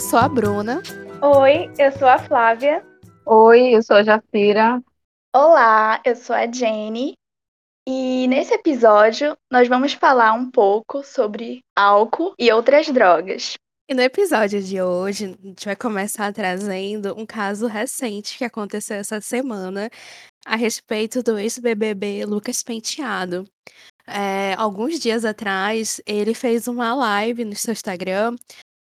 eu sou a Bruna. Oi, eu sou a Flávia. Oi, eu sou a Jacira. Olá, eu sou a Jenny. E nesse episódio nós vamos falar um pouco sobre álcool e outras drogas. E no episódio de hoje, a gente vai começar trazendo um caso recente que aconteceu essa semana a respeito do ex-BBB Lucas Penteado. É, alguns dias atrás, ele fez uma live no seu Instagram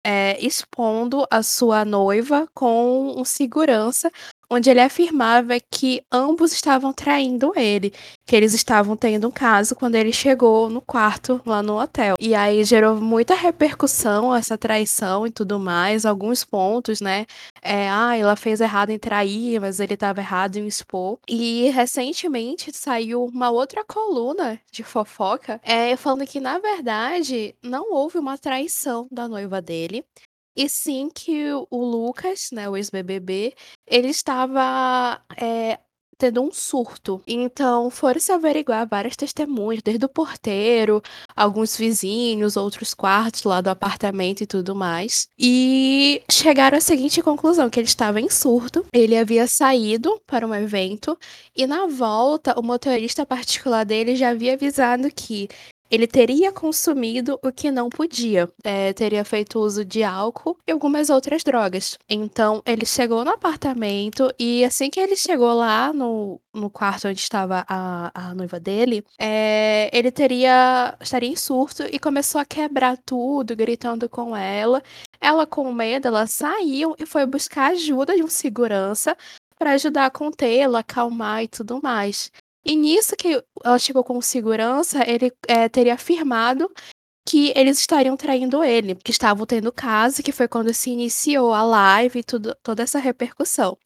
é, expondo a sua noiva com um segurança, onde ele afirmava que ambos estavam traindo ele, que eles estavam tendo um caso quando ele chegou no quarto lá no hotel. E aí gerou muita repercussão essa traição e tudo mais, alguns pontos, né? É, ah, ela fez errado em trair, mas ele estava errado em expor. E recentemente saiu uma outra coluna de fofoca, é, falando que na verdade não houve uma traição da noiva dele, e sim que o Lucas, né, o ex-BBB, ele estava é, tendo um surto. Então foram se averiguar várias testemunhas, desde o porteiro, alguns vizinhos, outros quartos lá do apartamento e tudo mais. E chegaram à seguinte conclusão: que ele estava em surto, ele havia saído para um evento e na volta o motorista particular dele já havia avisado que ele teria consumido o que não podia, é, teria feito uso de álcool e algumas outras drogas. Então, ele chegou no apartamento e assim que ele chegou lá no, no quarto onde estava a, a noiva dele, é, ele teria estaria em surto e começou a quebrar tudo, gritando com ela. Ela, com medo, ela saiu e foi buscar ajuda de um segurança para ajudar a contê-lo, acalmar e tudo mais. E nisso que ela chegou com segurança, ele é, teria afirmado que eles estariam traindo ele, que estavam tendo caso, que foi quando se iniciou a live e tudo, toda essa repercussão.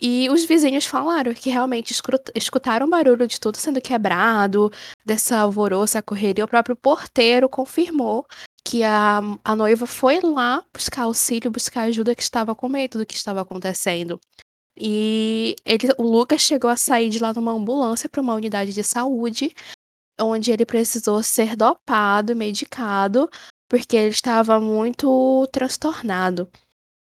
E os vizinhos falaram que realmente escutaram barulho de tudo sendo quebrado, dessa alvoroça, correria. O próprio porteiro confirmou que a, a noiva foi lá buscar auxílio, buscar ajuda, que estava com medo do que estava acontecendo. E ele, o Lucas chegou a sair de lá numa ambulância para uma unidade de saúde, onde ele precisou ser dopado, medicado, porque ele estava muito transtornado.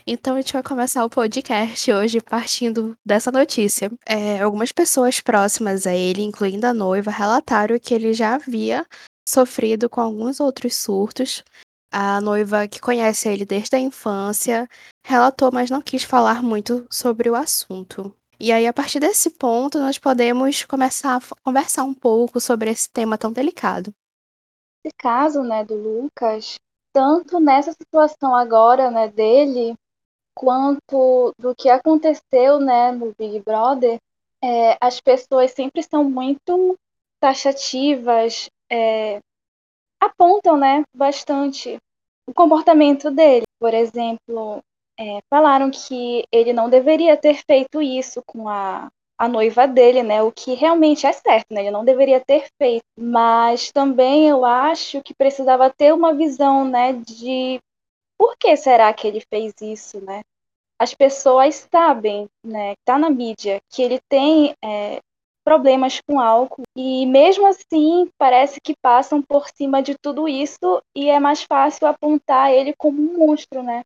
Então a gente vai começar o podcast hoje partindo dessa notícia. É, algumas pessoas próximas a ele, incluindo a noiva, relataram que ele já havia sofrido com alguns outros surtos a noiva, que conhece ele desde a infância, relatou, mas não quis falar muito sobre o assunto. E aí, a partir desse ponto, nós podemos começar a conversar um pouco sobre esse tema tão delicado. Esse caso, né, do Lucas, tanto nessa situação agora, né, dele, quanto do que aconteceu, né, no Big Brother, é, as pessoas sempre são muito taxativas, é, apontam, né, bastante o comportamento dele. Por exemplo, é, falaram que ele não deveria ter feito isso com a, a noiva dele, né? O que realmente é certo, né? Ele não deveria ter feito. Mas também eu acho que precisava ter uma visão, né, de por que será que ele fez isso, né? As pessoas sabem, né, tá na mídia, que ele tem é, problemas com álcool e mesmo assim parece que passam por cima de tudo isso e é mais fácil apontar ele como um monstro, né?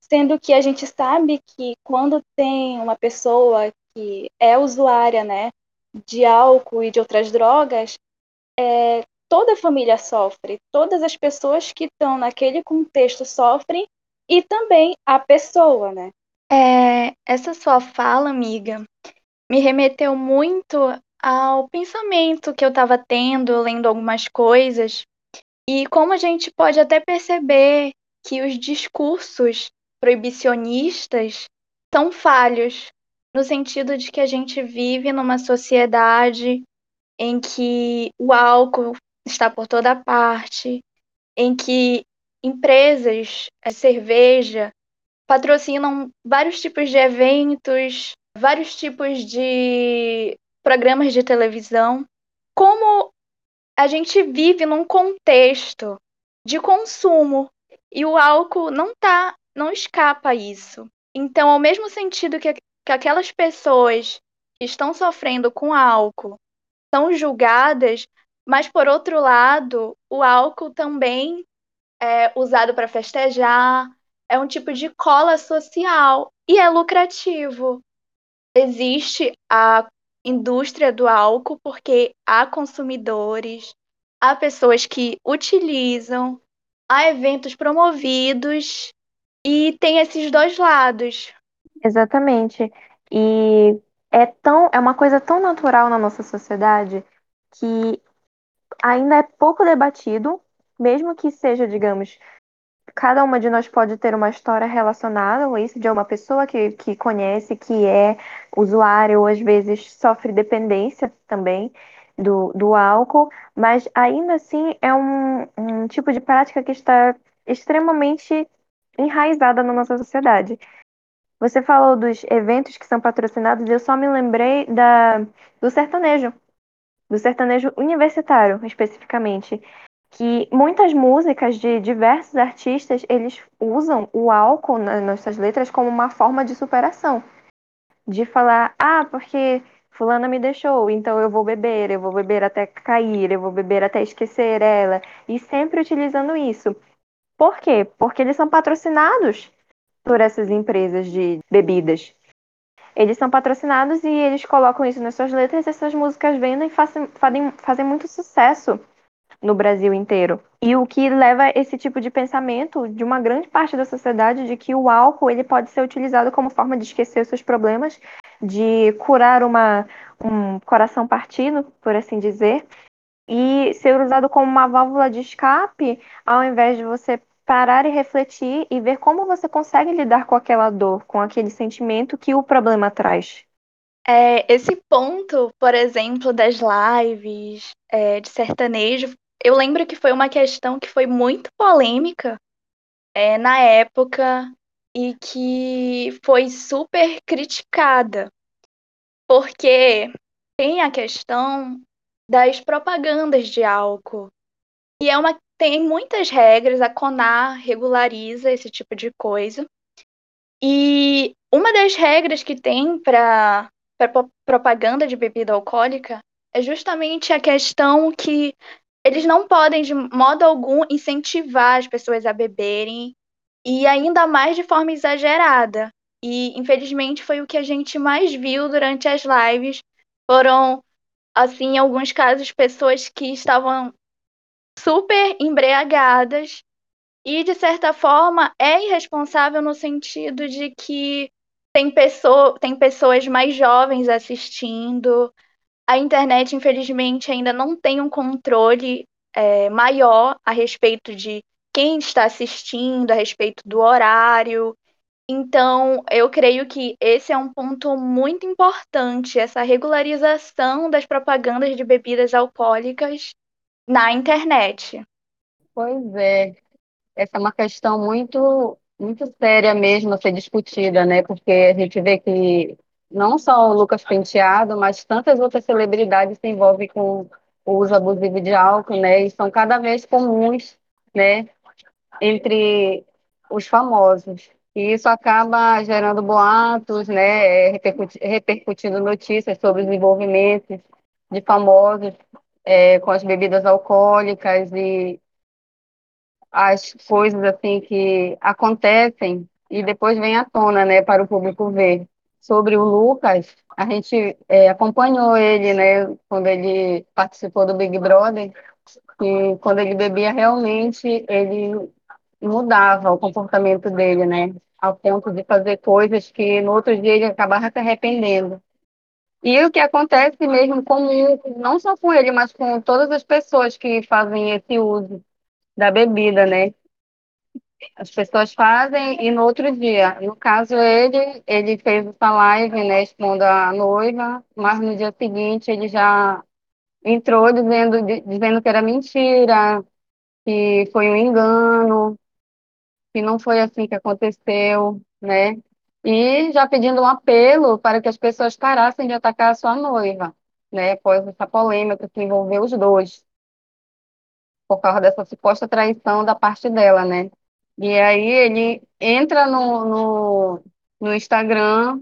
Sendo que a gente sabe que quando tem uma pessoa que é usuária, né, de álcool e de outras drogas, é, toda a família sofre, todas as pessoas que estão naquele contexto sofrem e também a pessoa, né? É, essa sua fala, amiga, me remeteu muito ao pensamento que eu estava tendo, lendo algumas coisas, e como a gente pode até perceber que os discursos proibicionistas são falhos, no sentido de que a gente vive numa sociedade em que o álcool está por toda parte, em que empresas, a cerveja, patrocinam vários tipos de eventos, vários tipos de programas de televisão. Como a gente vive num contexto de consumo e o álcool não tá, não escapa a isso. Então, ao mesmo sentido que, que aquelas pessoas que estão sofrendo com álcool são julgadas, mas por outro lado, o álcool também é usado para festejar, é um tipo de cola social e é lucrativo. Existe a indústria do álcool porque há consumidores, há pessoas que utilizam, há eventos promovidos e tem esses dois lados. Exatamente. E é tão, é uma coisa tão natural na nossa sociedade que ainda é pouco debatido, mesmo que seja, digamos, cada uma de nós pode ter uma história relacionada a isso, de uma pessoa que, que conhece, que é usuário, ou às vezes sofre dependência também do, do álcool, mas ainda assim é um, um tipo de prática que está extremamente enraizada na nossa sociedade. Você falou dos eventos que são patrocinados, eu só me lembrei da, do sertanejo, do sertanejo universitário, especificamente, que muitas músicas de diversos artistas, eles usam o álcool nas suas letras como uma forma de superação. De falar, ah, porque fulana me deixou, então eu vou beber, eu vou beber até cair, eu vou beber até esquecer ela. E sempre utilizando isso. Por quê? Porque eles são patrocinados por essas empresas de bebidas. Eles são patrocinados e eles colocam isso nas suas letras e essas músicas vendem e fazem, fazem, fazem muito sucesso no Brasil inteiro. E o que leva esse tipo de pensamento de uma grande parte da sociedade de que o álcool ele pode ser utilizado como forma de esquecer seus problemas, de curar uma, um coração partido, por assim dizer, e ser usado como uma válvula de escape, ao invés de você parar e refletir e ver como você consegue lidar com aquela dor, com aquele sentimento que o problema traz. É, esse ponto, por exemplo, das lives é, de sertanejo, eu lembro que foi uma questão que foi muito polêmica é, na época e que foi super criticada, porque tem a questão das propagandas de álcool. E é uma tem muitas regras, a CONAR regulariza esse tipo de coisa. E uma das regras que tem para propaganda de bebida alcoólica é justamente a questão que eles não podem, de modo algum, incentivar as pessoas a beberem, e ainda mais de forma exagerada. E, infelizmente, foi o que a gente mais viu durante as lives. Foram, assim, em alguns casos, pessoas que estavam super embriagadas e, de certa forma, é irresponsável no sentido de que tem, pessoa, tem pessoas mais jovens assistindo. A internet, infelizmente, ainda não tem um controle é, maior a respeito de quem está assistindo, a respeito do horário. Então, eu creio que esse é um ponto muito importante, essa regularização das propagandas de bebidas alcoólicas na internet. Pois é, essa é uma questão muito, muito séria mesmo a ser discutida, né? Porque a gente vê que não só o Lucas Penteado, mas tantas outras celebridades se envolvem com o uso abusivo de álcool, né? E são cada vez comuns, né? Entre os famosos. E isso acaba gerando boatos, né? Repercutindo notícias sobre os envolvimentos de famosos é, com as bebidas alcoólicas e as coisas assim que acontecem e depois vem à tona, né, para o público ver. Sobre o Lucas, a gente é, acompanhou ele, né, quando ele participou do Big Brother, e quando ele bebia realmente ele mudava o comportamento dele, né, ao ponto de fazer coisas que no outro dia ele acabava se arrependendo. E o que acontece mesmo comum, não só com ele, mas com todas as pessoas que fazem esse uso da bebida, né? As pessoas fazem e no outro dia, no caso ele, ele fez essa live, né, expondo a noiva, mas no dia seguinte ele já entrou dizendo, dizendo que era mentira, que foi um engano, que não foi assim que aconteceu, né? e já pedindo um apelo para que as pessoas parassem de atacar a sua noiva, né, após essa polêmica que envolveu os dois, por causa dessa suposta traição da parte dela, né. E aí ele entra no, no, no Instagram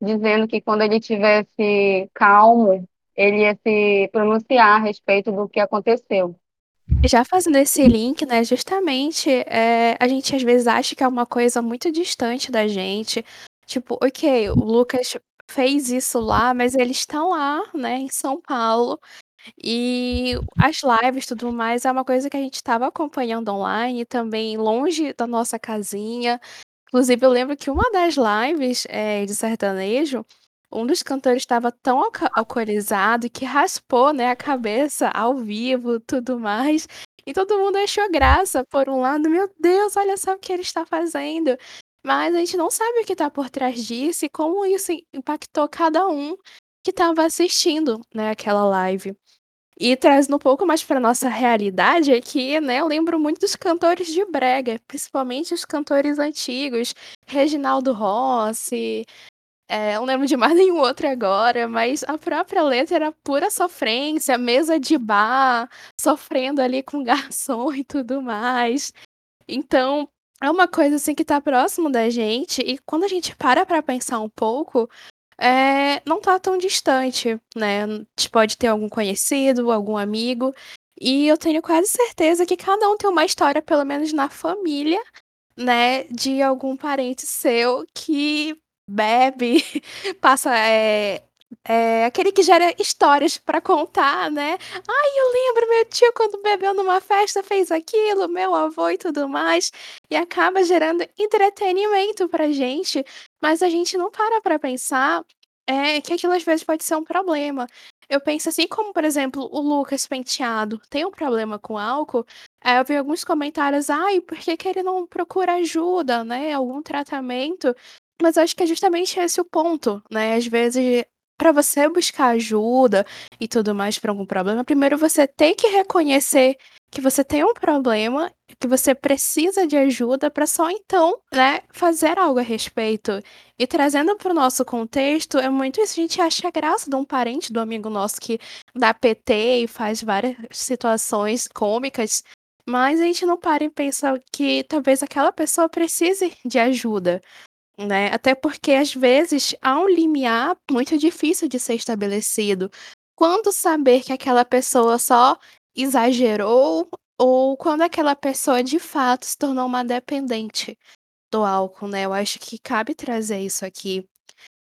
dizendo que quando ele tivesse calmo, ele ia se pronunciar a respeito do que aconteceu. Já fazendo esse link, né, justamente, eh, a gente às vezes acha que é uma coisa muito distante da gente. Tipo, ok, o Lucas fez isso lá, mas ele está lá, né, em São Paulo. E as lives, tudo mais, é uma coisa que a gente estava acompanhando online, também longe da nossa casinha. Inclusive, eu lembro que uma das lives, eh, de sertanejo, um dos cantores estava tão alcoolizado que raspou, né, a cabeça ao vivo, tudo mais, e todo mundo achou graça. Por um lado: "Meu Deus, olha só o que ele está fazendo". Mas a gente não sabe o que está por trás disso e como isso impactou cada um que estava assistindo, né, aquela live. E trazendo um pouco mais pra nossa realidade aqui, né, eu lembro muito dos cantores de brega, principalmente os cantores antigos, Reginaldo Rossi, eu não lembro de mais nenhum outro agora, mas a própria letra era pura sofrência, mesa de bar, sofrendo ali com garçom e tudo mais. Então, é uma coisa, assim, que tá próximo da gente e quando a gente para pra pensar um pouco, eh, não tá tão distante, né. Pode ter algum conhecido, algum amigo, e eu tenho quase certeza que cada um tem uma história, pelo menos na família, né, de algum parente seu que bebe, passa, eh eh, aquele que gera histórias pra contar, né. "Ai, eu lembro meu tio quando bebeu numa festa fez aquilo, meu avô e tudo mais", e acaba gerando entretenimento pra gente, mas a gente não para pra pensar, eh, que aquilo às vezes pode ser um problema. Eu penso assim como, por exemplo, o Lucas Penteado tem um problema com álcool, aí eu vi alguns comentários: "Ai, por que que ele não procura ajuda, né, algum tratamento?". Mas acho que é justamente esse o ponto, né, às vezes, pra você buscar ajuda e tudo mais pra algum problema, primeiro você tem que reconhecer que você tem um problema, que você precisa de ajuda pra só então, né, fazer algo a respeito. E trazendo para o nosso contexto, é muito isso, a gente acha graça de um parente, do amigo nosso que dá PT e faz várias situações cômicas, mas a gente não para e pensa que talvez aquela pessoa precise de ajuda, né. Até porque, às vezes, há um limiar muito difícil de ser estabelecido. Quando saber que aquela pessoa só exagerou ou quando aquela pessoa de fato se tornou uma dependente do álcool, né, eu acho que cabe trazer isso aqui.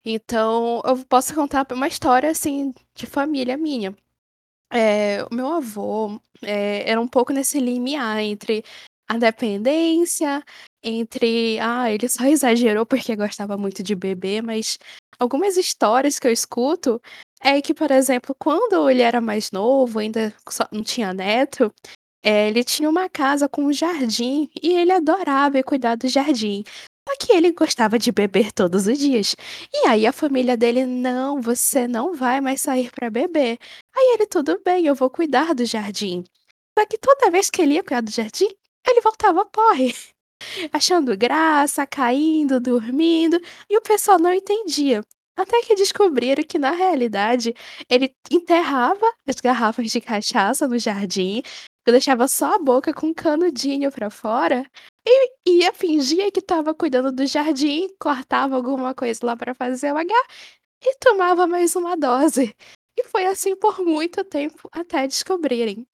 Então, eu posso contar uma história, assim, de família minha. Eh, o meu avô, eh, era um pouco nesse limiar entre a dependência, entre, ah, ele só exagerou porque gostava muito de beber, mas algumas histórias que eu escuto é que, por exemplo, quando ele era mais novo, ainda não tinha neto, eh, ele tinha uma casa com um jardim e ele adorava cuidar do jardim. Só que ele gostava de beber todos os dias. E aí a família dele: "Não, você não vai mais sair pra beber". Aí ele: "Tudo bem, eu vou cuidar do jardim". Só que toda vez que ele ia cuidar do jardim, ele voltava porre, achando graça, caindo, dormindo, e o pessoal não entendia. Até que descobriram que, na realidade, ele enterrava as garrafas de cachaça no jardim, deixava só a boca com um canudinho pra fora e ia fingir que estava cuidando do jardim, cortava alguma coisa lá pra fazer o H e tomava mais uma dose. E foi assim por muito tempo até descobrirem.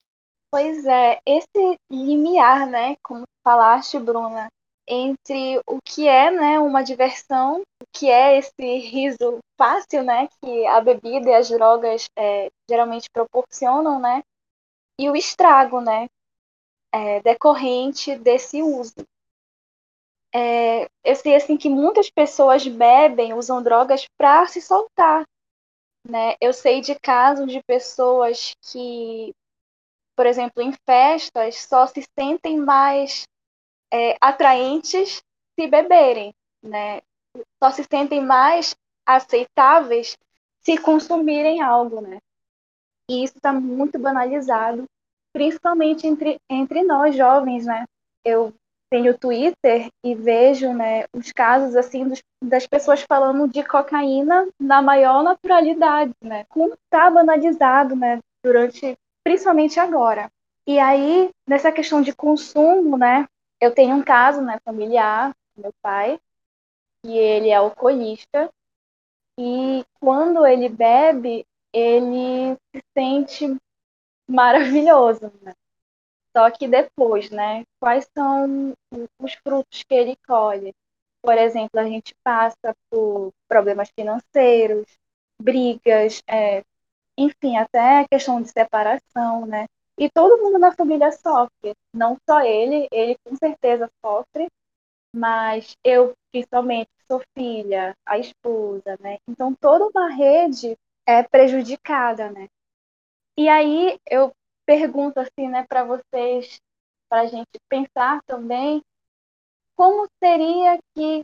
Pois é, esse limiar, né, como falaste, Bruna, entre o que é, né, uma diversão, o que é esse riso fácil, né, que a bebida e as drogas eh, geralmente proporcionam, né, e o estrago, né, eh, decorrente desse uso. Eh, eu sei, assim, que muitas pessoas bebem, usam drogas pra se soltar, né. Eu sei de casos de pessoas que, por exemplo, em festas, só se sentem mais, eh, atraentes se beberem, né. Só se sentem mais aceitáveis se consumirem algo, né. E isso tá muito banalizado, principalmente entre entre nós jovens, né. Eu tenho Twitter e vejo, né, os casos, assim, dos das pessoas falando de cocaína na maior naturalidade, né. Como tá banalizado, né, durante principalmente agora. E aí, nessa questão de consumo, né, eu tenho um caso, né, familiar, meu pai, que ele é alcoolista, e quando ele bebe, ele se sente maravilhoso, né. Só que depois, né? Quais são os frutos que ele colhe? Por exemplo, a gente passa por problemas financeiros, brigas, é, enfim, até a questão de separação, né? E todo mundo na família sofre, não só ele, ele com certeza sofre, mas eu, principalmente, sou filha, a esposa, né? Então toda uma rede é prejudicada, né? E aí eu pergunto assim, né, para vocês, para a gente pensar também, como seria que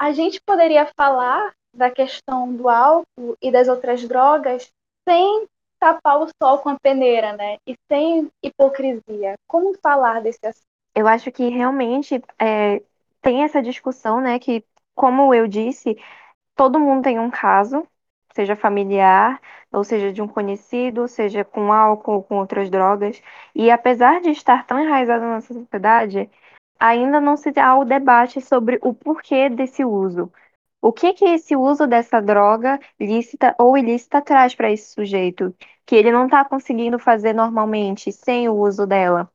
a gente poderia falar da questão do álcool e das outras drogas sem tapar o sol com a peneira, né? E sem hipocrisia. Como falar desse assunto? Eu acho que realmente é, tem essa discussão, né? Que, como eu disse, todo mundo tem um caso, seja familiar, ou seja de um conhecido, seja com álcool ou com outras drogas. E apesar de estar tão enraizado na nossa sociedade, ainda não se há o debate sobre o porquê desse uso. O que que esse uso dessa droga lícita ou ilícita traz para esse sujeito? Que ele não está conseguindo fazer normalmente sem o uso dela.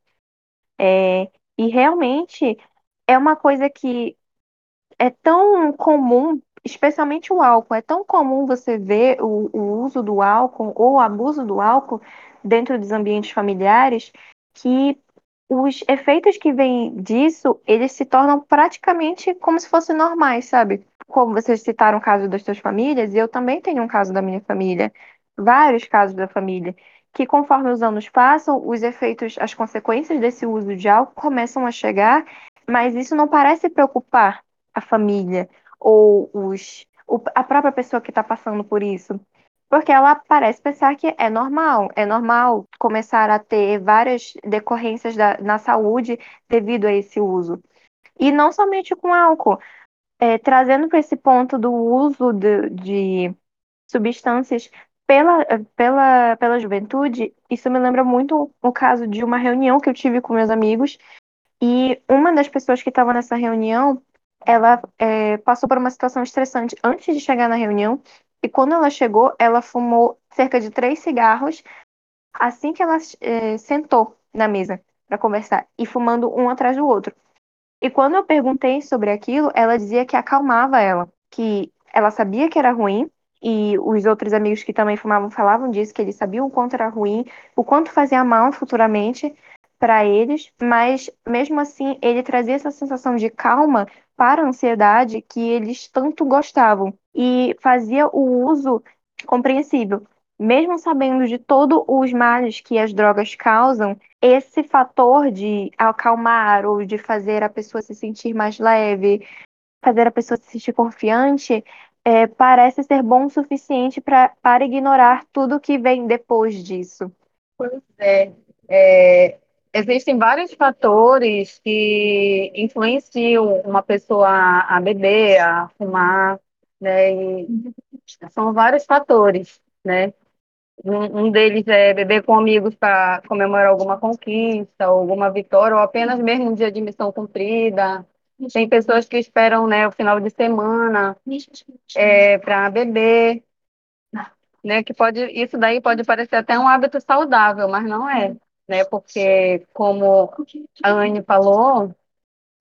É, e realmente é uma coisa que é tão comum, especialmente o álcool, é tão comum você ver o, o uso do álcool ou o abuso do álcool dentro dos ambientes familiares que os efeitos que vêm disso, eles se tornam praticamente como se fossem normais, sabe? Como vocês citaram o caso das suas famílias, eu também tenho um caso da minha família, vários casos da família, que conforme os anos passam, os efeitos, as consequências desse uso de álcool começam a chegar, mas isso não parece preocupar a família ou os, a própria pessoa que está passando por isso. Porque ela parece pensar que é normal, é normal começar a ter várias decorrências da, na saúde devido a esse uso. E não somente com álcool, é, trazendo para esse ponto do uso de, de substâncias pela, pela, pela juventude, isso me lembra muito o caso de uma reunião que eu tive com meus amigos, e uma das pessoas que estava nessa reunião, ela é, passou por uma situação estressante antes de chegar na reunião, e quando ela chegou, ela fumou cerca de três cigarros assim que ela é, sentou na mesa para conversar, e fumando um atrás do outro. E quando eu perguntei sobre aquilo, ela dizia que acalmava ela, que ela sabia que era ruim, e os outros amigos que também fumavam falavam disso, que eles sabiam o quanto era ruim, o quanto fazia mal futuramente para eles, mas mesmo assim ele trazia essa sensação de calma para a ansiedade que eles tanto gostavam e fazia o uso compreensível. Mesmo sabendo de todos os males que as drogas causam, esse fator de acalmar ou de fazer a pessoa se sentir mais leve, fazer a pessoa se sentir confiante, é, parece ser bom o suficiente pra, para ignorar tudo que vem depois disso. Pois é. é existem vários fatores que influenciam uma pessoa a beber, a fumar, né? E são vários fatores, né? Um, deles é beber com amigos para comemorar alguma conquista, alguma vitória, ou apenas mesmo um dia de missão cumprida. Tem pessoas que esperam, né, o final de semana é, para beber, né? Que pode, isso daí pode parecer até um hábito saudável, mas não é né? Porque, como a Anne falou,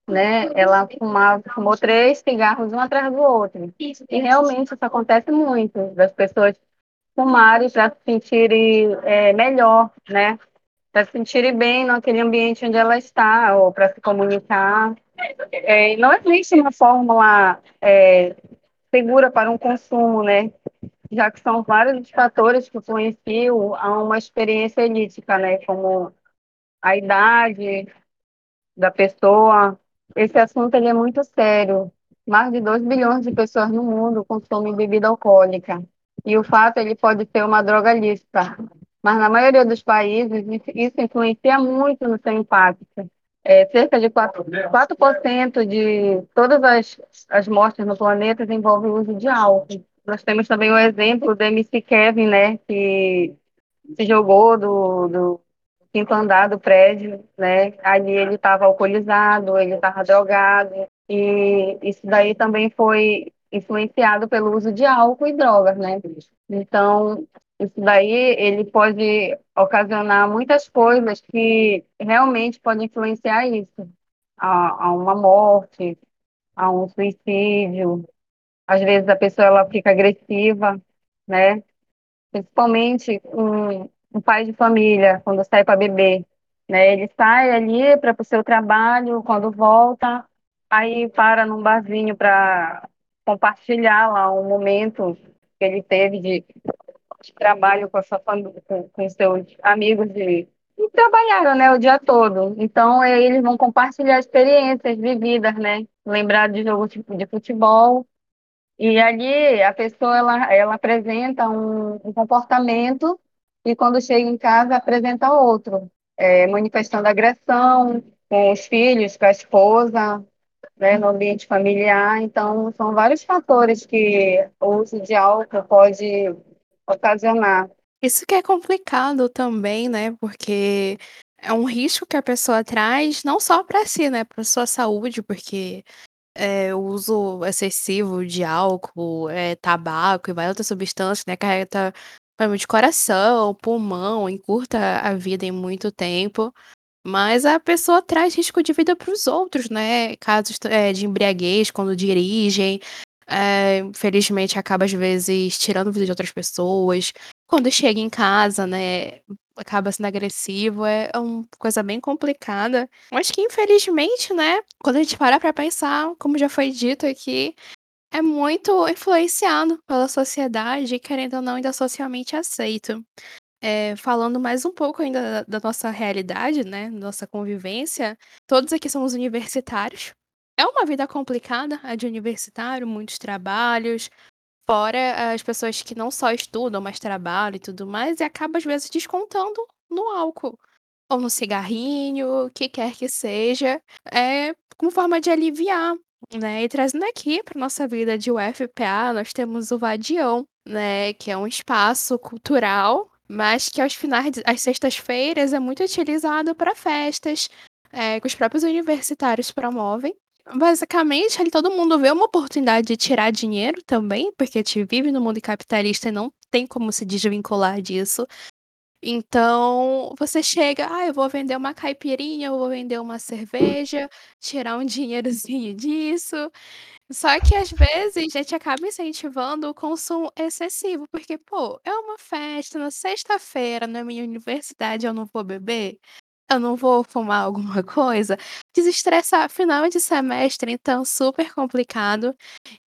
né? Ela fumava, fumou três cigarros um atrás do outro. E realmente isso acontece muito, das pessoas fumarem para se sentirem é, melhor, né? Para se sentirem bem naquele ambiente onde ela está, ou para se comunicar. É, não existe uma fórmula é, segura para um consumo, né? já que são vários os fatores que influenciam a uma experiência elítica, né? Como a idade da pessoa. Esse assunto ele é muito sério. Mais de 2 bilhões de pessoas no mundo consomem bebida alcoólica. E o fato ele pode ser uma droga lícita. Mas na maioria dos países, isso influencia muito no seu impacto. É, cerca de 4%, 4 de todas as, as mortes no planeta envolvem o uso de álcool. Nós temos também o exemplo do MC Kevin, né, que se jogou do, do quinto andar do prédio, né, ali ele estava alcoolizado, ele estava drogado, e isso daí também foi influenciado pelo uso de álcool e drogas, né. Então, isso daí ele pode ocasionar muitas coisas que realmente podem influenciar isso, a, a uma morte, a um suicídio. Às vezes a pessoa ela fica agressiva, né? Principalmente um, um pai de família quando sai para beber, né? Ele sai ali para o seu trabalho, quando volta, aí para num barzinho para compartilhar lá um momento que ele teve de de trabalho com a sua família, com, com seus amigos de e trabalharam, né, o dia todo. Então, aí eles vão compartilhar experiências vividas, né? Lembrar de jogo de futebol. E ali a pessoa ela, ela apresenta um, um comportamento e quando chega em casa apresenta outro, é, manifestando agressão com os filhos, com a esposa, né, no ambiente familiar. Então, são vários fatores que o uso de álcool pode ocasionar. Isso que é complicado também, né? Porque é um risco que a pessoa traz, não só para si, né? Para sua saúde, porque é, o uso excessivo de álcool, é, tabaco e várias outras substâncias, né? Carrega problema de coração, pulmão, encurta a vida em muito tempo. Mas a pessoa traz risco de vida para os outros, né? Casos é, de embriaguez quando dirigem, é, infelizmente acaba às vezes tirando vida de outras pessoas. Quando chega em casa, né, acaba sendo agressivo, é uma coisa bem complicada. Mas que infelizmente, né, quando a gente para pra pensar, como já foi dito aqui, é muito influenciado pela sociedade, querendo ou não, ainda socialmente aceito. É, falando mais um pouco ainda da, da nossa realidade, né, nossa convivência, todos aqui somos universitários, é uma vida complicada a de universitário, muitos trabalhos, fora as pessoas que não só estudam, mas trabalham e tudo mais, e acaba às vezes descontando no álcool ou no cigarrinho, o que quer que seja, é como forma de aliviar, né? E trazendo aqui para nossa vida de UFPA, nós temos o Vadião, né, que é um espaço cultural, mas que aos finais, às sextas-feiras, é muito utilizado para festas, é, que os próprios universitários promovem. Basicamente, ali todo mundo vê uma oportunidade de tirar dinheiro também, porque a gente vive no mundo capitalista e não tem como se desvincular disso. Então, você chega, ah, eu vou vender uma caipirinha, eu vou vender uma cerveja, tirar um dinheirozinho disso. Só que às vezes a gente acaba incentivando o consumo excessivo, porque, pô, é uma festa na sexta-feira na minha universidade, eu não vou beber? Eu não vou fumar alguma coisa? Desestressar final de semestre, então, super complicado.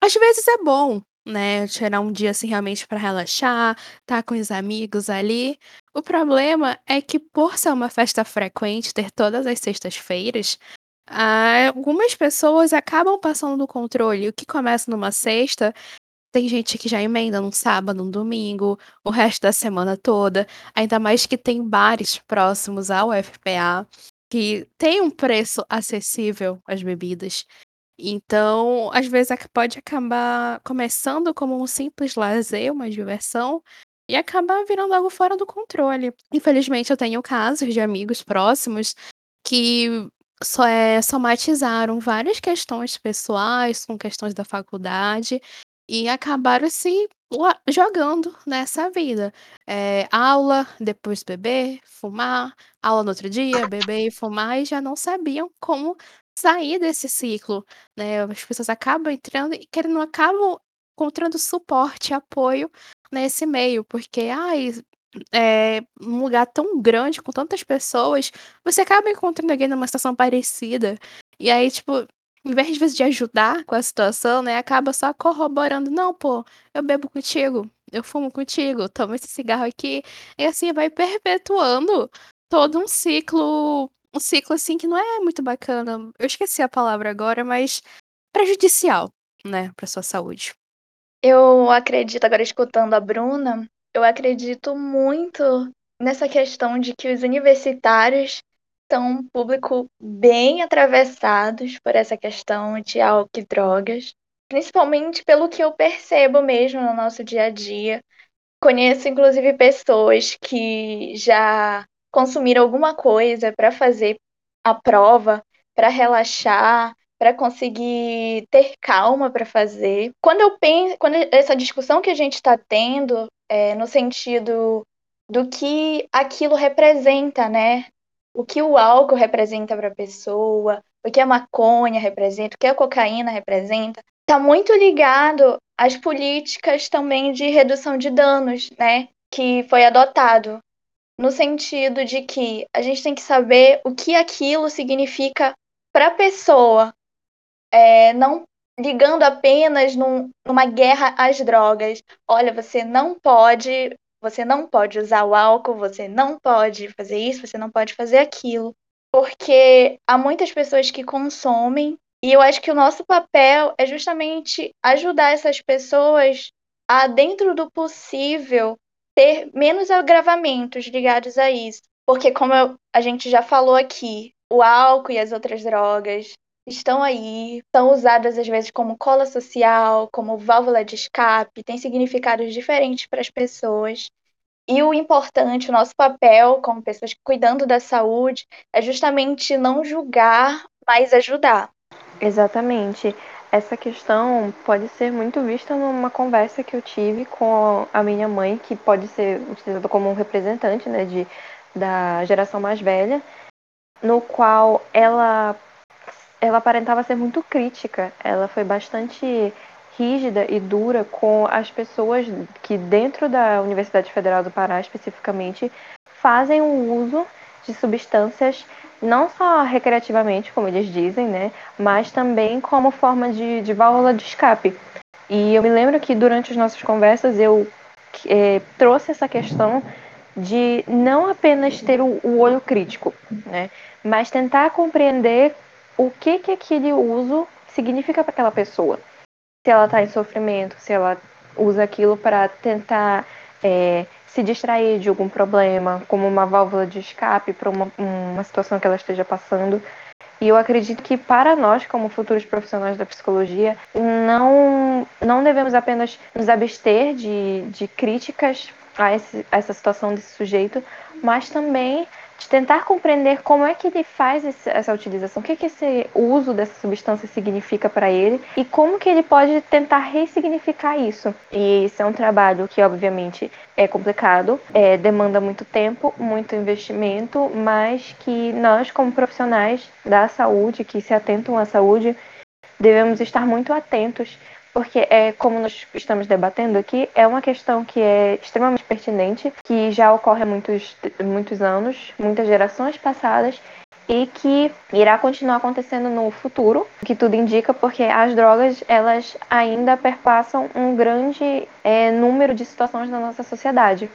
Às vezes é bom, né, tirar um dia, assim, realmente para relaxar, estar com os amigos ali. O problema é que por ser uma festa frequente, ter todas as sextas-feiras, ah, algumas pessoas acabam passando do controle. O que começa numa sexta tem gente que já emenda num sábado, num domingo, o resto da semana toda. Ainda mais que tem bares próximos ao FPA que tem um preço acessível às bebidas. Então, às vezes pode acabar começando como um simples lazer, uma diversão, e acabar virando algo fora do controle. Infelizmente, eu tenho casos de amigos próximos que só é, somatizaram várias questões pessoais com questões da faculdade e acabaram se jogando nessa vida. É, aula, depois beber, fumar, aula no outro dia, beber e fumar, e já não sabiam como sair desse ciclo, né? As pessoas acabam entrando e querendo, acabam encontrando suporte, apoio nesse meio, porque, ai, é, num lugar tão grande, com tantas pessoas, você acaba encontrando alguém numa situação parecida. E aí, tipo, em vez de, vezes, de ajudar com a situação, né, acaba só corroborando, não, pô, eu bebo contigo, eu fumo contigo, tomo esse cigarro aqui, e assim vai perpetuando todo um ciclo, um ciclo assim que não é muito bacana. Eu esqueci a palavra agora, mas prejudicial, né, para sua saúde. Eu acredito, agora escutando a Bruna, eu acredito muito nessa questão de que os universitários são um público bem atravessados por essa questão de álcool e drogas, principalmente pelo que eu percebo mesmo no nosso dia a dia. Conheço inclusive pessoas que já consumiram alguma coisa para fazer a prova, para relaxar, para conseguir ter calma para fazer. Quando eu penso, quando essa discussão que a gente está tendo é, no sentido do que aquilo representa, né? O que o álcool representa para a pessoa, o que a maconha representa, o que a cocaína representa, está muito ligado às políticas também de redução de danos, né? Que foi adotado no sentido de que a gente tem que saber o que aquilo significa para a pessoa, é, não ligando apenas num, numa guerra às drogas. Olha, você não pode, você não pode usar o álcool, você não pode fazer isso, você não pode fazer aquilo, porque há muitas pessoas que consomem e eu acho que o nosso papel é justamente ajudar essas pessoas a, dentro do possível, ter menos agravamentos ligados a isso. Porque, como eu, a gente já falou aqui, o álcool e as outras drogas estão aí, são usadas às vezes como cola social, como válvula de escape, tem significados diferentes para as pessoas. E o importante, o nosso papel como pessoas cuidando da saúde, é justamente não julgar, mas ajudar. Exatamente essa questão pode ser muito vista numa conversa que eu tive com a minha mãe, que pode ser utilizada como um representante né, de, da geração mais velha, no qual ela, ela aparentava ser muito crítica. Ela foi bastante rígida e dura com as pessoas que, dentro da Universidade Federal do Pará especificamente, fazem o uso de substâncias não só recreativamente, como eles dizem, né, mas também como forma de, de válvula de escape. E eu me lembro que durante as nossas conversas eu é, trouxe essa questão de não apenas ter o, o olho crítico, né, mas tentar compreender o que que aquele uso significa para aquela pessoa. Se ela está em sofrimento, se ela usa aquilo para tentar é, se distrair de algum problema, como uma válvula de escape para uma, uma situação que ela esteja passando. E eu acredito que para nós, como futuros profissionais da psicologia, não, não devemos apenas nos abster de, de críticas a, esse, a essa situação desse sujeito, mas também de tentar compreender como é que ele faz essa utilização, o que, que esse uso dessa substância significa para ele e como que ele pode tentar ressignificar isso. E isso é um trabalho que, obviamente, é complicado, é, demanda muito tempo, muito investimento, mas que nós, como profissionais da saúde, que se atentam à saúde, devemos estar muito atentos porque é como nós estamos debatendo aqui, é uma questão que é extremamente pertinente, que já ocorre há muitos, muitos anos, muitas gerações passadas, e que irá continuar acontecendo no futuro, que tudo indica, porque as drogas elas ainda perpassam um grande é, número de situações na nossa sociedade.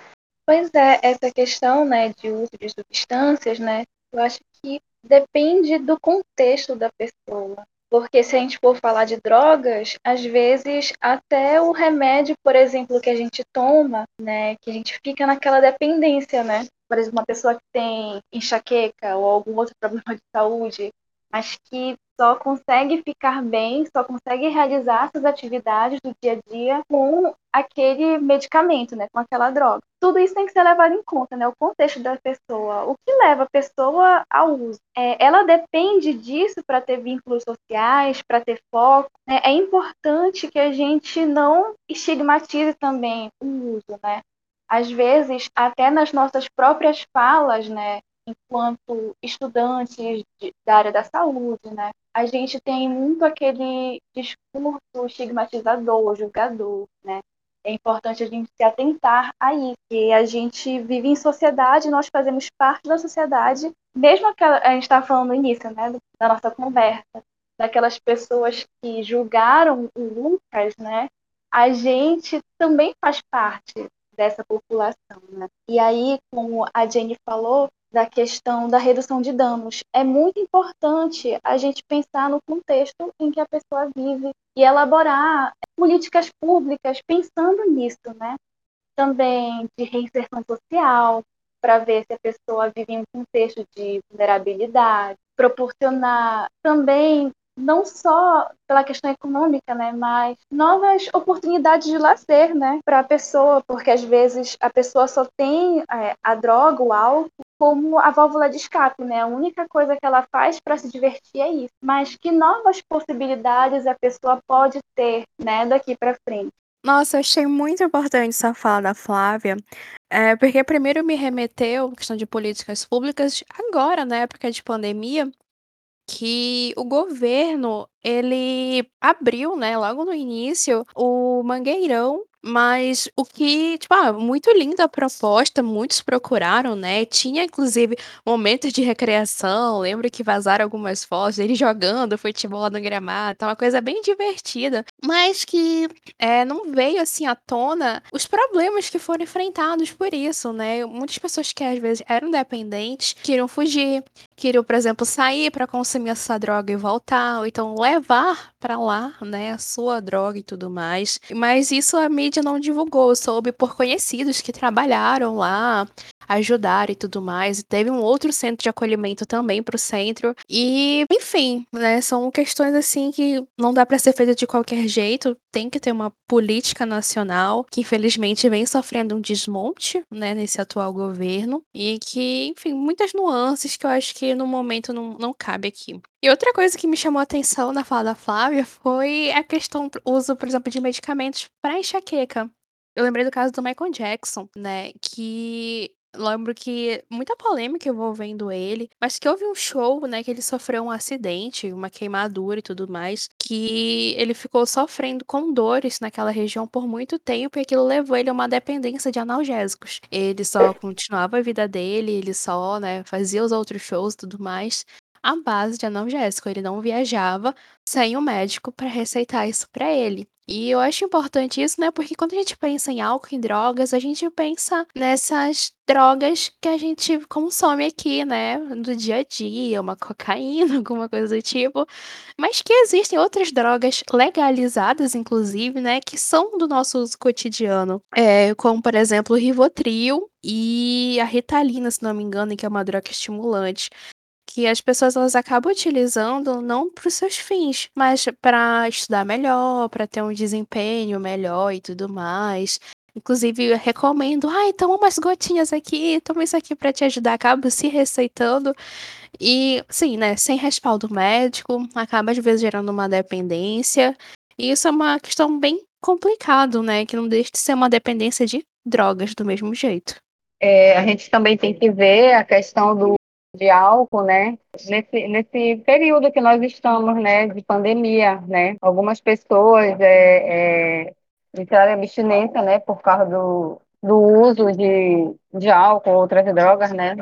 Pois é, essa questão né, de uso de substâncias, né, eu acho que depende do contexto da pessoa. Porque se a gente for falar de drogas, às vezes até o remédio, por exemplo, que a gente toma, né, que a gente fica naquela dependência, né? Por exemplo, uma pessoa que tem enxaqueca ou algum outro problema de saúde, mas que só consegue ficar bem, só consegue realizar suas atividades do dia a dia com aquele medicamento, né, com aquela droga. Tudo isso tem que ser levado em conta, né, o contexto da pessoa, o que leva a pessoa ao uso. É, ela depende disso para ter vínculos sociais, para ter foco. Né? É importante que a gente não estigmatize também o uso, né. Às vezes, até nas nossas próprias falas, né, enquanto estudantes de, da área da saúde, né? A gente tem muito aquele discurso estigmatizador, julgador, né? É importante a gente se atentar a isso, que a gente vive em sociedade, nós fazemos parte da sociedade, mesmo a gente estava falando no início, né, da nossa conversa, daquelas pessoas que julgaram o Lucas, né? A gente também faz parte dessa população, né? E aí, como a Jenny falou, da questão da redução de danos. É muito importante a gente pensar no contexto em que a pessoa vive e elaborar políticas públicas pensando nisso, né? Também de reinserção social, para ver se a pessoa vive em um contexto de vulnerabilidade, proporcionar também não só pela questão econômica, né, mas novas oportunidades de lazer, né, para a pessoa, porque às vezes a pessoa só tem é, a droga, o álcool, como a válvula de escape, né? A única coisa que ela faz para se divertir é isso. Mas que novas possibilidades a pessoa pode ter, né, daqui para frente? Nossa, eu achei muito importante essa fala da Flávia, eh, porque primeiro me remeteu à questão de políticas públicas agora, na época de pandemia, que o governo, ele abriu, né, logo no início, o Mangueirão, mas o que tipo, ah, muito linda a proposta, muitos procuraram, né, tinha inclusive momentos de recreação, lembro que vazaram algumas fotos dele jogando futebol no gramado, tá uma coisa bem divertida, mas que, eh, não veio, assim, à tona os problemas que foram enfrentados por isso, né. Muitas pessoas que às vezes eram dependentes, queriam fugir, queriam, por exemplo, sair pra consumir essa droga e voltar, ou então levar pra lá, né, a sua droga e tudo mais. Mas isso a mídia não divulgou, soube por conhecidos que trabalharam lá, ajudaram e tudo mais. Teve um outro centro de acolhimento também para o centro. E, enfim, né, são questões assim que não dá para ser feita de qualquer jeito. Tem que ter uma política nacional que infelizmente vem sofrendo um desmonte, né, nesse atual governo e que, enfim, muitas nuances que eu acho que no momento não, não cabe aqui. E outra coisa que me chamou a atenção na fala da Flávia foi a questão do uso, por exemplo, de medicamentos para enxaqueca. Eu lembrei do caso do Michael Jackson, né, que lembro que muita polêmica envolvendo ele, mas que houve um show, né, que ele sofreu um acidente, uma queimadura e tudo mais, que ele ficou sofrendo com dores naquela região por muito tempo e aquilo levou ele a uma dependência de analgésicos. Ele só continuava a vida dele, ele só, né, fazia os outros shows e tudo mais à base de analgésico. Ele não viajava sem o médico para receitar isso para ele. E eu acho importante isso, né? Porque quando a gente pensa em álcool e drogas, a gente pensa nessas drogas que a gente consome aqui, né? Do dia a dia, uma cocaína, alguma coisa do tipo. Mas que existem outras drogas legalizadas, inclusive, né? Que são do nosso uso cotidiano. É, como, por exemplo, o Rivotril e a Ritalina, se não me engano, que é uma droga estimulante que as pessoas elas acabam utilizando não para os seus fins, mas para estudar melhor, para ter um desempenho melhor e tudo mais. Inclusive, recomendo, ai, toma umas gotinhas aqui, toma isso aqui para te ajudar, acaba se receitando. E, sim, né, sem respaldo médico, acaba às vezes gerando uma dependência. E isso é uma questão bem complicado, né, que não deixa de ser uma dependência de drogas do mesmo jeito. É, a gente também tem que ver a questão do de álcool, né? Nesse, nesse período que nós estamos, né, de pandemia, né? Algumas pessoas é, é, entraram em abstinência, né, por causa do, do uso de, de álcool, outras drogas, né?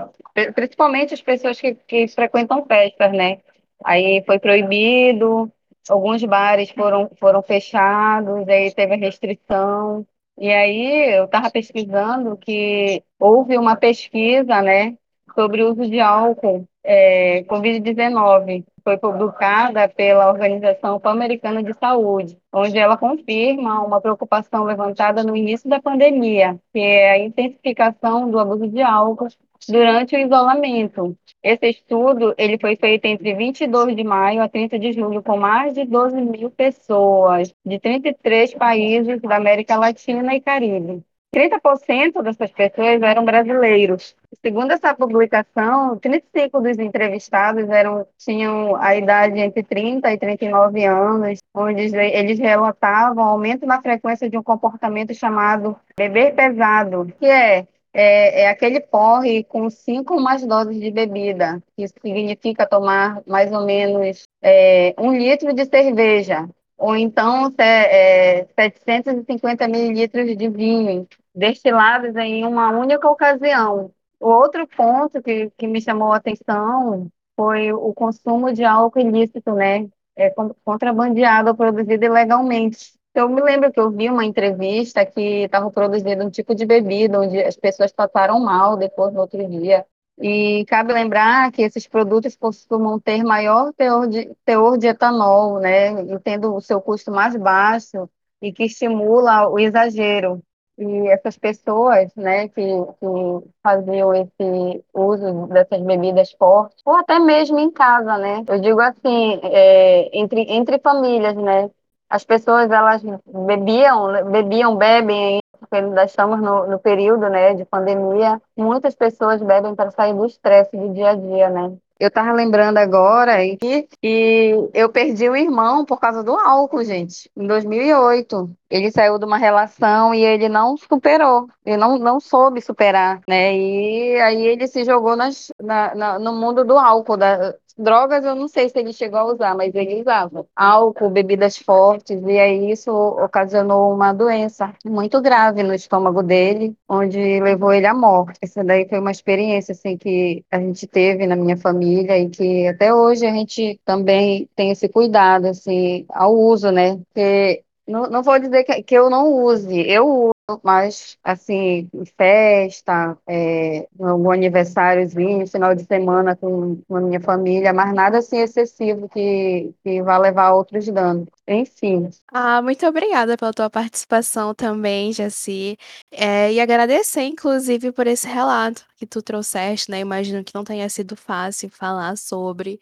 Principalmente as pessoas que, que frequentam festas, né? Aí foi proibido, alguns bares foram, foram fechados, aí teve a restrição. E aí eu estava pesquisando que houve uma pesquisa, né, sobre o uso de álcool é, Covid-19. Foi publicada pela Organização Pan-Americana de Saúde, onde ela confirma uma preocupação levantada no início da pandemia, que é a intensificação do abuso de álcool durante o isolamento. Esse estudo ele foi feito entre 22 de maio a 30 de julho com mais de 12 mil pessoas de 33 países da América Latina e Caribe. 30% dessas pessoas eram brasileiros. Segundo essa publicação, 35 dos entrevistados eram, tinham a idade entre 30 e 39 anos, onde eles relatavam aumento na frequência de um comportamento chamado beber pesado, que é é, é, aquele porre com cinco ou mais doses de bebida. Isso significa tomar mais ou menos é, um litro de cerveja, ou então é, 750 mililitros de vinho, destilados em uma única ocasião. Outro ponto que, que me chamou a atenção foi o consumo de álcool ilícito, né? É, contrabandeado ou produzido ilegalmente. Eu me lembro que eu vi uma entrevista que estava produzindo um tipo de bebida onde as pessoas passaram mal depois no outro dia. E cabe lembrar que esses produtos costumam ter maior teor de, teor de etanol, né? E tendo o seu custo mais baixo e que estimula o exagero. E essas pessoas, né, que, que faziam esse uso dessas bebidas fortes, ou até mesmo em casa, né? Eu digo assim, é, entre, entre famílias, né? As pessoas, elas bebiam, bebiam, bebem porque ainda estamos no, no, período né, de pandemia, muitas pessoas bebem para sair do estresse do dia a dia, né? Eu tava lembrando agora e, e eu perdi o irmão por causa do álcool, gente, em 2008. Ele saiu de uma relação e ele não superou, ele não, não soube superar, né? E aí ele se jogou nas, na, na, no mundo do álcool, da, drogas eu não sei se ele chegou a usar, mas ele usava álcool, bebidas fortes, e aí isso ocasionou uma doença muito grave no estômago dele, onde levou ele à morte. Essa daí foi uma experiência assim que a gente teve na minha família e que até hoje a gente também tem esse cuidado assim ao uso, né? Porque não, não vou dizer que, que eu não use, eu uso mas assim, festa, é, algum aniversáriozinho, final de semana com, com a minha família, mas nada assim excessivo que, que vá levar a outros danos. Enfim. Ah, muito obrigada pela tua participação também, Jaci. É, e agradecer, inclusive, por esse relato que tu trouxeste, né? Imagino que não tenha sido fácil falar sobre.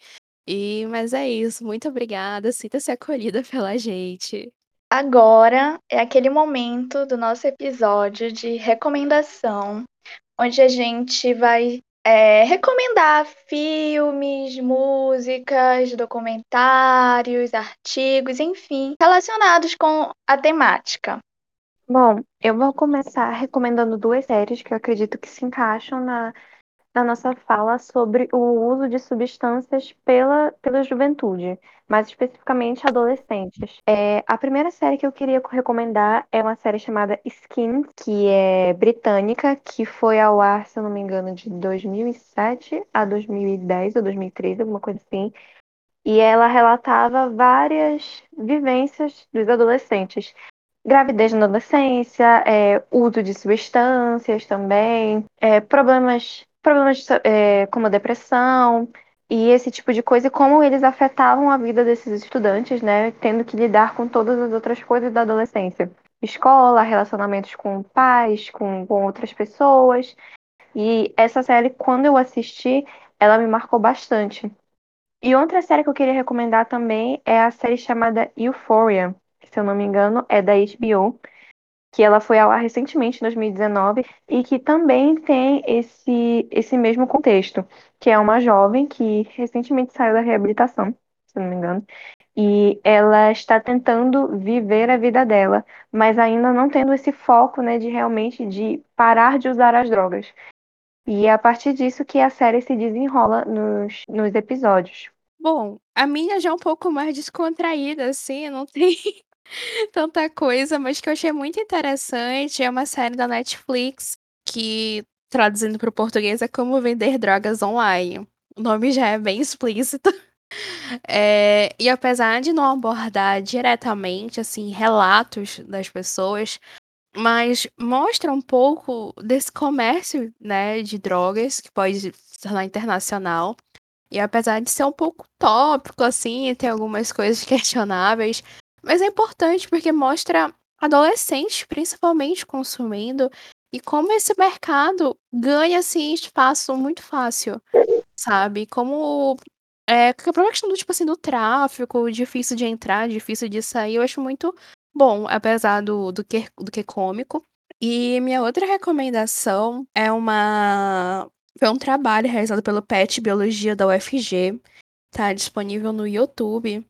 E, mas é isso, muito obrigada. Sinta-se acolhida pela gente. Agora é aquele momento do nosso episódio de recomendação, onde a gente vai é, recomendar filmes, músicas, documentários, artigos, enfim, relacionados com a temática. Bom, eu vou começar recomendando duas séries que eu acredito que se encaixam na, na nossa fala sobre o uso de substâncias pela, pela juventude, mais especificamente adolescentes. É, a primeira série que eu queria recomendar é uma série chamada Skin, que é britânica, que foi ao ar, se eu não me engano, de 2007 a 2010 ou 2013, alguma coisa assim. E ela relatava várias vivências dos adolescentes. Gravidez na adolescência, é, uso de substâncias também, é, problemas problemas é, como depressão e esse tipo de coisa, e como eles afetavam a vida desses estudantes, né, tendo que lidar com todas as outras coisas da adolescência. Escola, relacionamentos com pais, com, com outras pessoas. E essa série, quando eu assisti, ela me marcou bastante. E outra série que eu queria recomendar também é a série chamada Euphoria, que, se eu não me engano, é da HBO que ela foi ao ar recentemente, em 2019, e que também tem esse, esse mesmo contexto, que é uma jovem que recentemente saiu da reabilitação, se não me engano, e ela está tentando viver a vida dela, mas ainda não tendo esse foco, né, de realmente de parar de usar as drogas. E é a partir disso que a série se desenrola nos, nos episódios. Bom, a minha já é um pouco mais descontraída, assim, não tem tanta coisa, mas que eu achei muito interessante. É uma série da Netflix que, traduzindo para o português, é Como Vender Drogas Online. O nome já é bem explícito. É, e apesar de não abordar diretamente, assim, relatos das pessoas, mas mostra um pouco desse comércio, né, de drogas, que pode se tornar internacional. E apesar de ser um pouco tópico, assim, tem algumas coisas questionáveis, mas é importante porque mostra adolescentes, principalmente, consumindo e como esse mercado ganha assim espaço muito fácil, sabe? Como é, a própria questão do tipo assim do tráfico, difícil de entrar, difícil de sair, eu acho muito bom, apesar do, do que do que cômico. E minha outra recomendação é uma foi um trabalho realizado pelo PET Biologia da UFG, tá disponível no YouTube.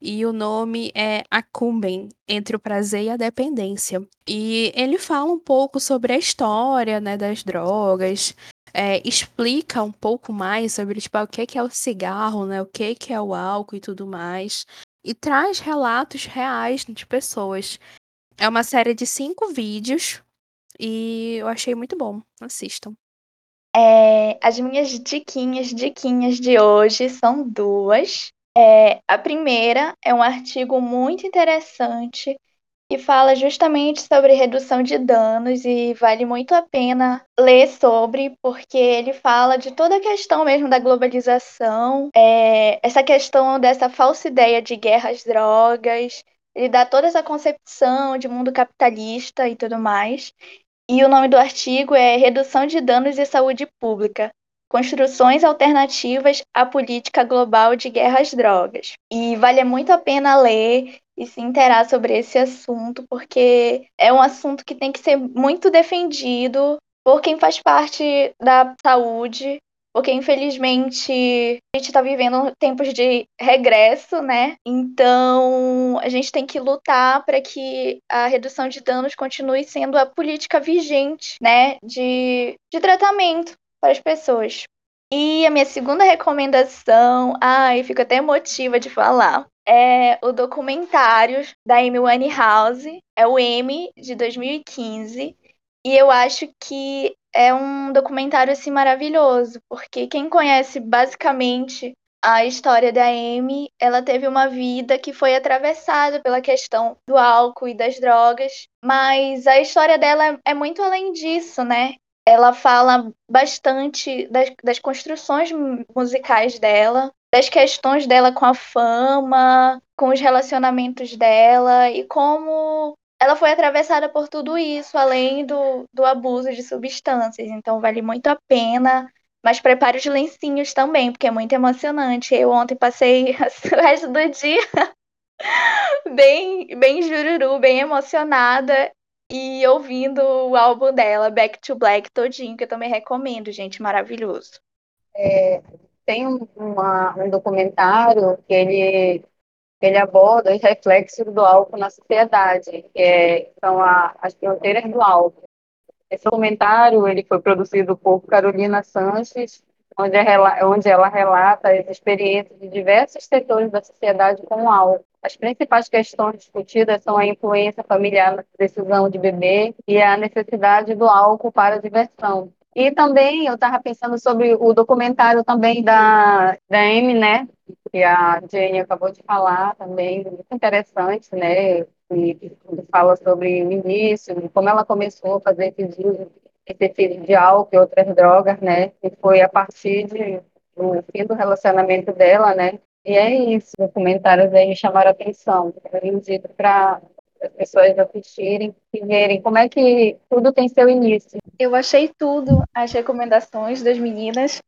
E o nome é Acumben, Entre o Prazer e a Dependência. E ele fala um pouco sobre a história né, das drogas, é, explica um pouco mais sobre tipo, o que é o cigarro, né, o que é o álcool e tudo mais. E traz relatos reais de pessoas. É uma série de cinco vídeos e eu achei muito bom. Assistam. É, as minhas diquinhas, diquinhas de hoje são duas. É, a primeira é um artigo muito interessante que fala justamente sobre redução de danos e vale muito a pena ler sobre, porque ele fala de toda a questão mesmo da globalização, é, essa questão dessa falsa ideia de guerra às drogas, ele dá toda essa concepção de mundo capitalista e tudo mais. E o nome do artigo é Redução de Danos e Saúde Pública, Construções Alternativas à Política Global de Guerra às Drogas. E vale muito a pena ler e se interar sobre esse assunto, porque é um assunto que tem que ser muito defendido por quem faz parte da saúde porque infelizmente a gente está vivendo tempos de regresso, né? Então a gente tem que lutar para que a redução de danos continue sendo a política vigente, né? De, de tratamento para as pessoas. E a minha segunda recomendação, ai, fico até emotiva de falar, é o documentário da Amy Winehouse, é o M de 2015, e eu acho que é um documentário assim maravilhoso, porque quem conhece basicamente a história da Amy, ela teve uma vida que foi atravessada pela questão do álcool e das drogas, mas a história dela é muito além disso, né? Ela fala bastante das, das construções musicais dela, das questões dela com a fama, com os relacionamentos dela e como ela foi atravessada por tudo isso, além do, do abuso de substâncias. Então, vale muito a pena. Mas prepare os lencinhos também, porque é muito emocionante. Eu ontem passei o resto do dia bem, bem jururu, bem emocionada e ouvindo o álbum dela, Back to Black, todinho, que eu também recomendo, gente, maravilhoso. É, tem um, uma, um documentário que ele ele aborda os reflexos do álcool na sociedade, que é, são a, as fronteiras do álcool. Esse documentário ele foi produzido por Carolina Sanches, onde, é, onde ela relata as experiências de diversos setores da sociedade com o álcool. As principais questões discutidas são a influência familiar na decisão de beber e a necessidade do álcool para a diversão. E também eu estava pensando sobre o documentário também da, da Amy, né? Que a Jane acabou de falar também, muito interessante, né? E, fala sobre o início, como ela começou a fazer esse uso, esse de álcool e outras drogas, né? E foi a partir de, do fim do relacionamento dela, né? E é isso, os documentários aí chamaram a atenção, eu para as pessoas assistirem e verem como é que tudo tem seu início. Eu achei tudo, as recomendações das meninas,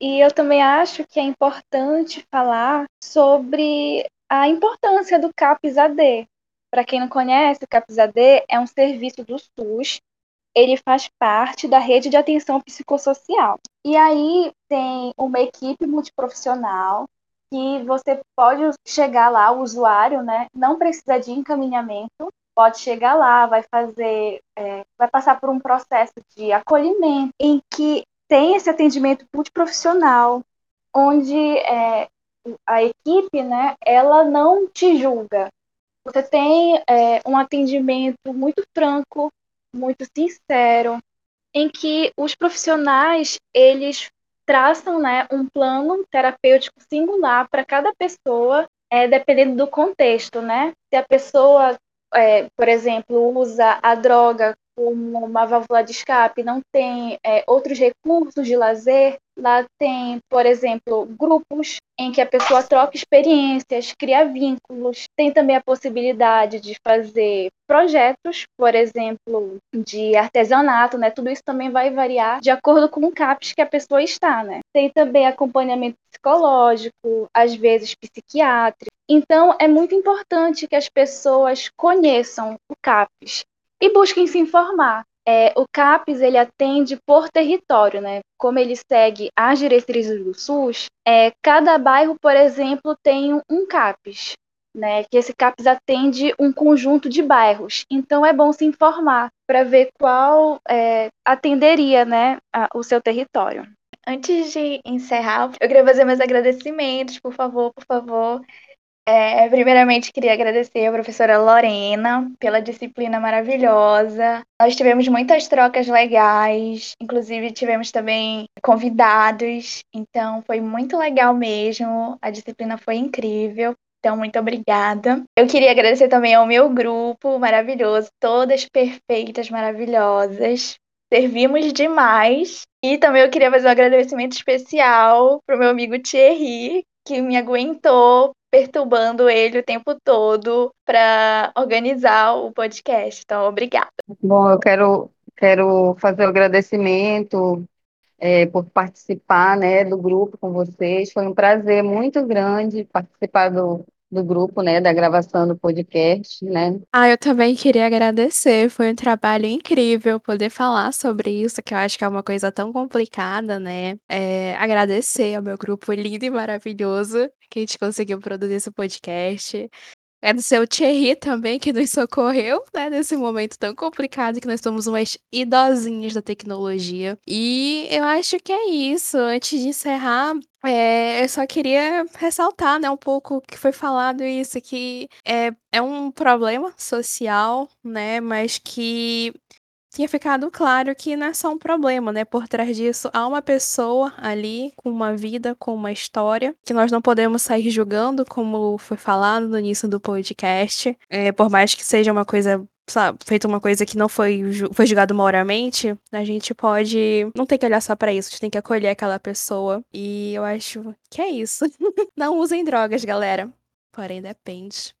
e eu também acho que é importante falar sobre a importância do CAPS AD. Para quem não conhece, o CAPS AD é um serviço do SUS. Ele faz parte da rede de atenção psicossocial. E aí tem uma equipe multiprofissional que você pode chegar lá, o usuário, né? Não precisa de encaminhamento, pode chegar lá, vai fazer, é, vai passar por um processo de acolhimento em que tem esse atendimento multiprofissional, onde é, a equipe, né, ela não te julga. Você tem é, um atendimento muito franco, muito sincero, em que os profissionais eles traçam, né, um plano terapêutico singular para cada pessoa, é, dependendo do contexto, né? Se a pessoa é, por exemplo, usa a droga como uma válvula de escape, não tem é, outros recursos de lazer, lá tem, por exemplo, grupos em que a pessoa troca experiências, cria vínculos. Tem também a possibilidade de fazer projetos, por exemplo, de artesanato, né? Tudo isso também vai variar de acordo com o CAPS que a pessoa está, né? Tem também acompanhamento psicológico, às vezes psiquiátrico. Então, é muito importante que as pessoas conheçam o CAPS e busquem se informar. É, o CAPES ele atende por território, né? Como ele segue as diretrizes do SUS, é, cada bairro, por exemplo, tem um CAPES, né? Que esse CAPES atende um conjunto de bairros. Então é bom se informar para ver qual é, atenderia, né, a, o seu território. Antes de encerrar, eu queria fazer meus agradecimentos, por favor, por favor. É, primeiramente, queria agradecer a professora Lorena pela disciplina maravilhosa. Nós tivemos muitas trocas legais, inclusive tivemos também convidados, então foi muito legal mesmo. A disciplina foi incrível. Então, muito obrigada. Eu queria agradecer também ao meu grupo maravilhoso, todas perfeitas, maravilhosas. Servimos demais. E também eu queria fazer um agradecimento especial para o meu amigo Thierry, que me aguentou perturbando ele o tempo todo para organizar o podcast. Então, obrigada. Bom, eu quero, quero fazer o um agradecimento é, por participar né, do grupo com vocês. Foi um prazer muito grande participar do, do grupo, né, da gravação do podcast, né? Ah, eu também queria agradecer. Foi um trabalho incrível poder falar sobre isso, que eu acho que é uma coisa tão complicada, né? É, agradecer ao meu grupo lindo e maravilhoso que a gente conseguiu produzir esse podcast. Agradecer o Thierry também, que nos socorreu, né, nesse momento tão complicado que nós somos umas idosinhas da tecnologia. E eu acho que é isso. Antes de encerrar, é, eu só queria ressaltar, né, um pouco o que foi falado isso, que é, é um problema social, né, mas que tinha ficado claro que não é só um problema, né? Por trás disso há uma pessoa ali com uma vida, com uma história, que nós não podemos sair julgando, como foi falado no início do podcast. É, por mais que seja uma coisa sabe, feita uma coisa que não foi, foi julgado moralmente, a gente pode não tem que olhar só para isso, a gente tem que acolher aquela pessoa. E eu acho que é isso. não usem drogas, galera. Porém, depende.